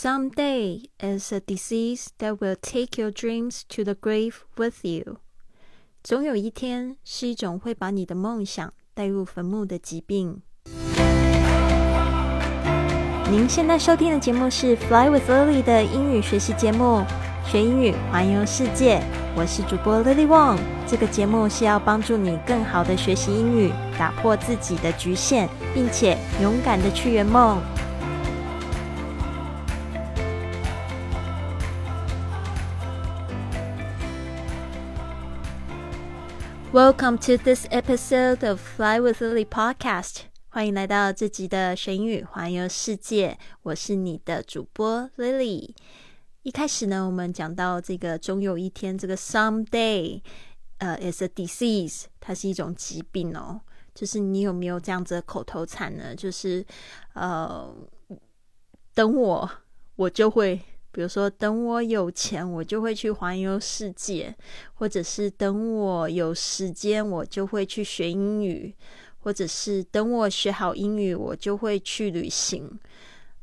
Someday is a disease that will take your dreams to the grave with you。总有一天是一种会把你的梦想带入坟墓的疾病。您现在收听的节目是《Fly with Lily》的英语学习节目，学英语环游世界。我是主播 Lily Wong。这个节目是要帮助你更好的学习英语，打破自己的局限，并且勇敢的去圆梦。Welcome to this episode of Fly with Lily podcast。欢迎来到这集的神语环游世界。我是你的主播 Lily。一开始呢，我们讲到这个终有一天，这个 someday，呃，is a disease，它是一种疾病哦。就是你有没有这样子的口头禅呢？就是呃，等我，我就会。比如说，等我有钱，我就会去环游世界；或者是等我有时间，我就会去学英语；或者是等我学好英语，我就会去旅行。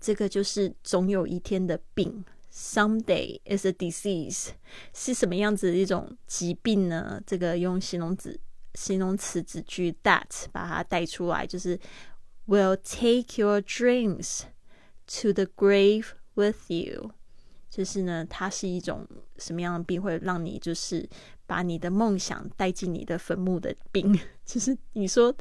这个就是总有一天的病，someday is a disease，是什么样子的一种疾病呢？这个用形容词形容词子句 that 把它带出来，就是 will take your dreams to the grave with you。就是呢，它是一种什么样的病，会让你就是把你的梦想带进你的坟墓的病。就是你说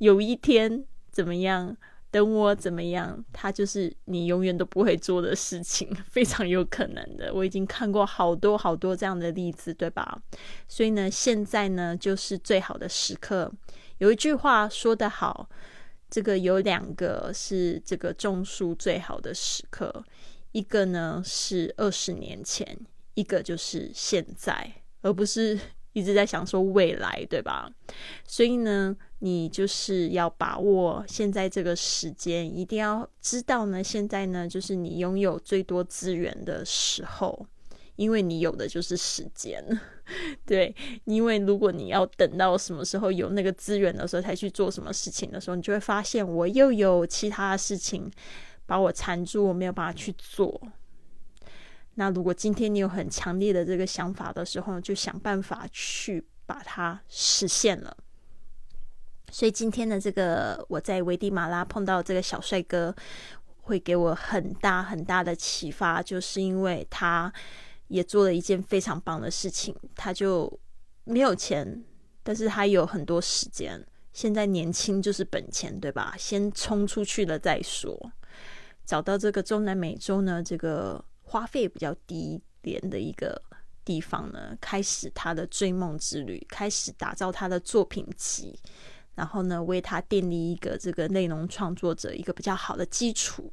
有一天怎么样，等我怎么样，它就是你永远都不会做的事情，非常有可能的。我已经看过好多好多这样的例子，对吧？所以呢，现在呢就是最好的时刻。有一句话说得好，这个有两个是这个种树最好的时刻。一个呢是二十年前，一个就是现在，而不是 一直在想说未来，对吧？所以呢，你就是要把握现在这个时间，一定要知道呢，现在呢就是你拥有最多资源的时候，因为你有的就是时间，对。因为如果你要等到什么时候有那个资源的时候才去做什么事情的时候，你就会发现我又有其他的事情。把我缠住，我没有办法去做。那如果今天你有很强烈的这个想法的时候，就想办法去把它实现了。所以今天的这个我在危地马拉碰到这个小帅哥，会给我很大很大的启发，就是因为他也做了一件非常棒的事情。他就没有钱，但是他有很多时间。现在年轻就是本钱，对吧？先冲出去了再说。找到这个中南美洲呢，这个花费比较低廉的一个地方呢，开始他的追梦之旅，开始打造他的作品集，然后呢，为他奠立一个这个内容创作者一个比较好的基础。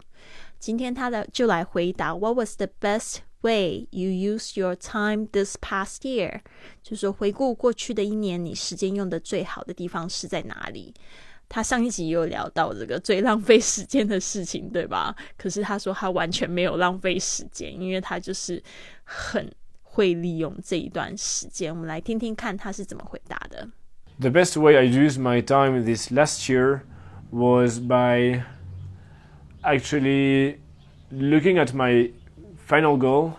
今天他的就来回答：What was the best way you use your time this past year？就是回顾过去的一年，你时间用的最好的地方是在哪里？他上一集有聊到这个最浪费时间的事情，对吧？可是他说他完全没有浪费时间，因为他就是很会利用这一段时间。我们来听听看他是怎么回答的。The best way I used my time this last year was by actually looking at my final goal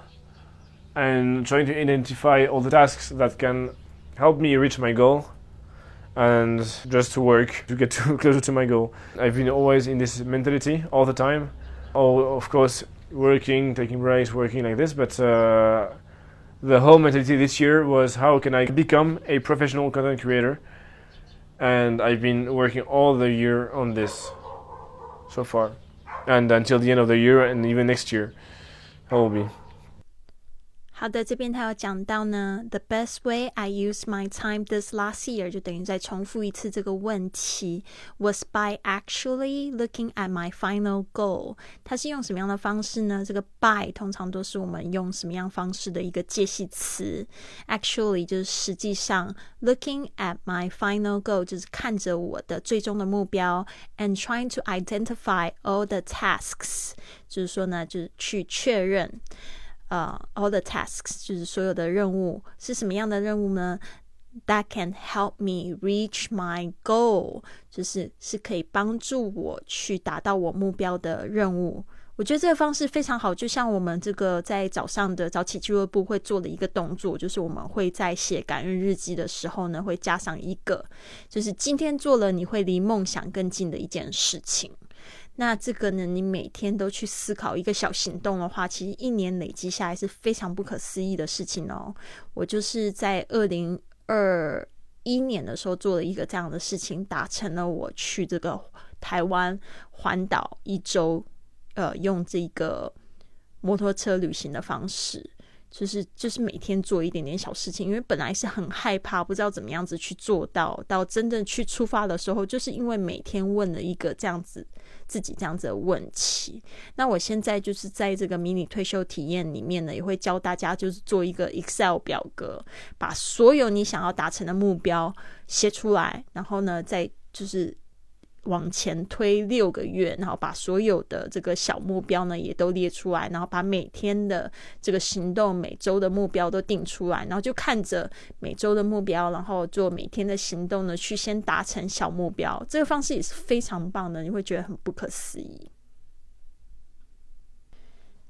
and trying to identify all the tasks that can help me reach my goal and just to work to get to, closer to my goal. I've been always in this mentality all the time. Oh, of course, working, taking breaks, working like this, but uh, the whole mentality this year was how can I become a professional content creator? And I've been working all the year on this so far, and until the end of the year, and even next year, I will be. 好的，这边他有讲到呢，the best way I used my time this last year，就等于再重复一次这个问题，was by actually looking at my final goal。它是用什么样的方式呢？这个 by 通常都是我们用什么样方式的一个介系词，actually 就是实际上，looking at my final goal 就是看着我的最终的目标，and trying to identify all the tasks，就是说呢，就是去确认。 呃、，all the tasks 就是所有的任务是什么样的任务呢？That can help me reach my goal，就是是可以帮助我去达到我目标的任务。我觉得这个方式非常好，就像我们这个在早上的早起俱乐部会做的一个动作，就是我们会在写感恩日记的时候呢，会加上一个，就是今天做了你会离梦想更近的一件事情。那这个呢，你每天都去思考一个小行动的话，其实一年累积下来是非常不可思议的事情哦。我就是在二零二一年的时候做了一个这样的事情，达成了我去这个台湾环岛一周。呃，用这个摩托车旅行的方式，就是就是每天做一点点小事情，因为本来是很害怕，不知道怎么样子去做到，到真正去出发的时候，就是因为每天问了一个这样子自己这样子的问题。那我现在就是在这个迷你退休体验里面呢，也会教大家就是做一个 Excel 表格，把所有你想要达成的目标写出来，然后呢，再就是。往前推六个月，然后把所有的这个小目标呢也都列出来，然后把每天的这个行动、每周的目标都定出来，然后就看着每周的目标，然后做每天的行动呢，去先达成小目标。这个方式也是非常棒的，你会觉得很不可思议。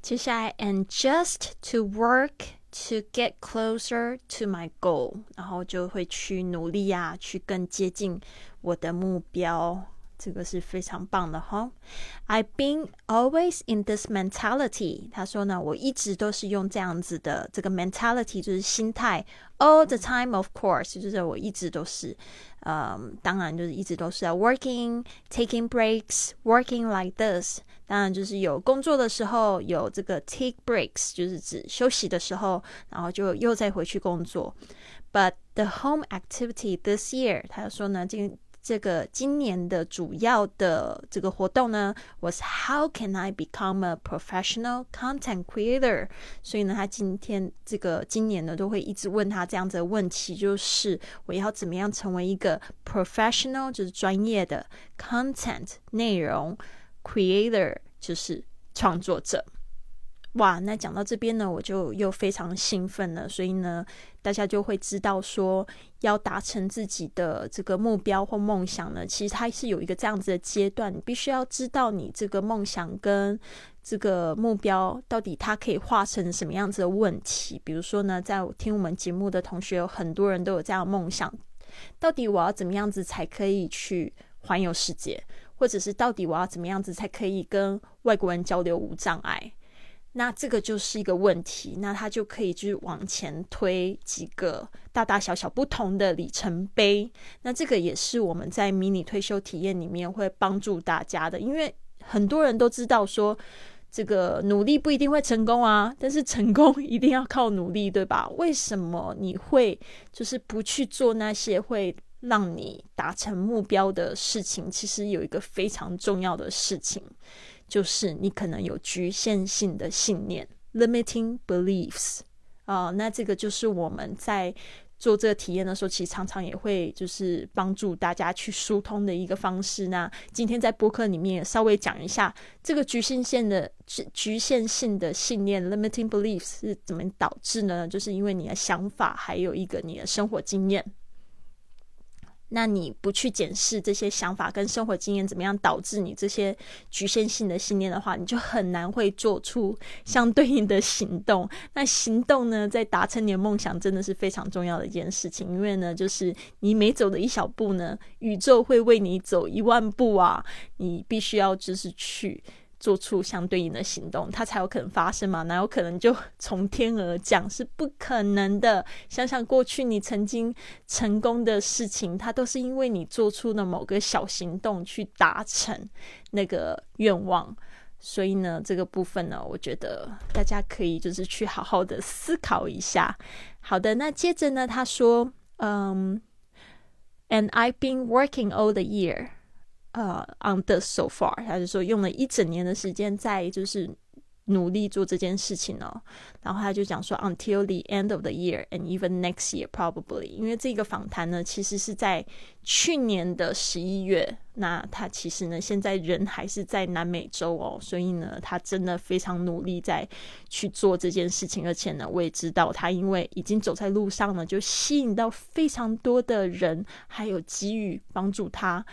接下来，and just to work to get closer to my goal，然后就会去努力呀，去更接近我的目标。这个是非常棒的哈。I've been always in this mentality。他说呢，我一直都是用这样子的这个 mentality，就是心态。All the time, of course，就是我一直都是，嗯，当然就是一直都是 working, taking breaks, working like this。当然就是有工作的时候有这个 take breaks，就是指休息的时候，然后就又再回去工作。But the home activity this year，他说呢，今 这个今年的主要的这个活动呢，was How can I become a professional content creator？所以呢，他今天这个今年呢，都会一直问他这样子的问题，就是我要怎么样成为一个 professional，就是专业的 content 内容 creator，就是创作者。哇，那讲到这边呢，我就又非常兴奋了。所以呢，大家就会知道说，要达成自己的这个目标或梦想呢，其实它是有一个这样子的阶段。你必须要知道你这个梦想跟这个目标到底它可以化成什么样子的问题。比如说呢，在听我们节目的同学，有很多人都有这样的梦想。到底我要怎么样子才可以去环游世界？或者是到底我要怎么样子才可以跟外国人交流无障碍？那这个就是一个问题，那他就可以去往前推几个大大小小不同的里程碑。那这个也是我们在迷你退休体验里面会帮助大家的，因为很多人都知道说，这个努力不一定会成功啊，但是成功 一定要靠努力，对吧？为什么你会就是不去做那些会让你达成目标的事情？其实有一个非常重要的事情。就是你可能有局限性的信念 （limiting beliefs） 啊，那这个就是我们在做这个体验的时候，其实常常也会就是帮助大家去疏通的一个方式。那今天在播客里面也稍微讲一下这个局限性的局限性的信念 （limiting beliefs） 是怎么导致呢？就是因为你的想法，还有一个你的生活经验。那你不去检视这些想法跟生活经验怎么样导致你这些局限性的信念的话，你就很难会做出相对应的行动。那行动呢，在达成你的梦想真的是非常重要的一件事情，因为呢，就是你每走的一小步呢，宇宙会为你走一万步啊！你必须要就是去。做出相对应的行动，它才有可能发生嘛？哪有可能就从天而降？是不可能的。想想过去你曾经成功的事情，它都是因为你做出了某个小行动去达成那个愿望。所以呢，这个部分呢，我觉得大家可以就是去好好的思考一下。好的，那接着呢，他说，嗯，And I've been working all the year. 呃，on the so far，他就说用了一整年的时间在就是努力做这件事情哦。然后他就讲说，until the end of the year and even next year probably，因为这个访谈呢，其实是在去年的十一月。那他其实呢，现在人还是在南美洲哦，所以呢，他真的非常努力在去做这件事情。而且呢，我也知道他因为已经走在路上了，就吸引到非常多的人，还有给予帮助他。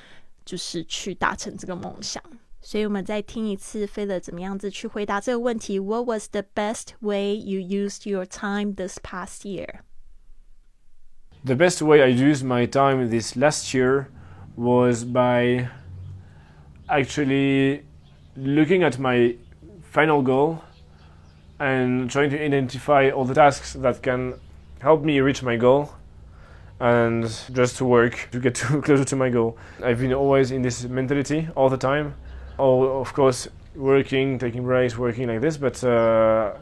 就是去达成这个梦想。 所以我们再听一次菲勒怎么样子去回答这个问题：What was the best way you used your time this past year? The best way I used my time this last year was by actually looking at my final goal and trying to identify all the tasks that can help me reach my goal and just to work to get to closer to my goal. I've been always in this mentality all the time. Oh, of course, working, taking breaks, working like this, but uh,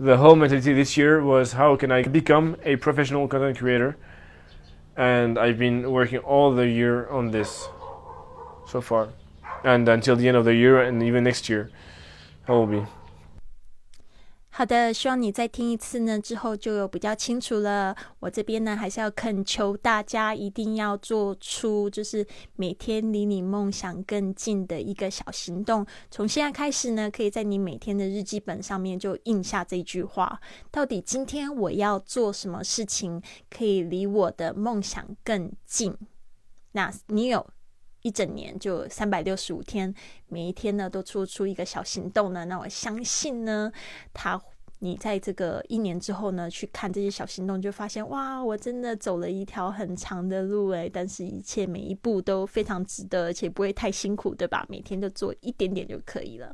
the whole mentality this year was how can I become a professional content creator? And I've been working all the year on this so far, and until the end of the year, and even next year, I will be. 好的，希望你再听一次呢，之后就有比较清楚了。我这边呢，还是要恳求大家一定要做出，就是每天离你梦想更近的一个小行动。从现在开始呢，可以在你每天的日记本上面就印下这句话：到底今天我要做什么事情，可以离我的梦想更近？那你有一整年就三百六十五天，每一天呢都做出一个小行动呢？那我相信呢，他。你在这个一年之后呢，去看这些小行动，就发现哇，我真的走了一条很长的路诶，但是一切每一步都非常值得，而且不会太辛苦，对吧？每天都做一点点就可以了。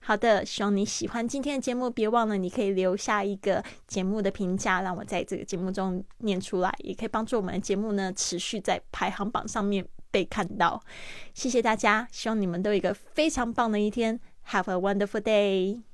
好的，希望你喜欢今天的节目，别忘了你可以留下一个节目的评价，让我在这个节目中念出来，也可以帮助我们的节目呢持续在排行榜上面被看到。谢谢大家，希望你们都有一个非常棒的一天，Have a wonderful day。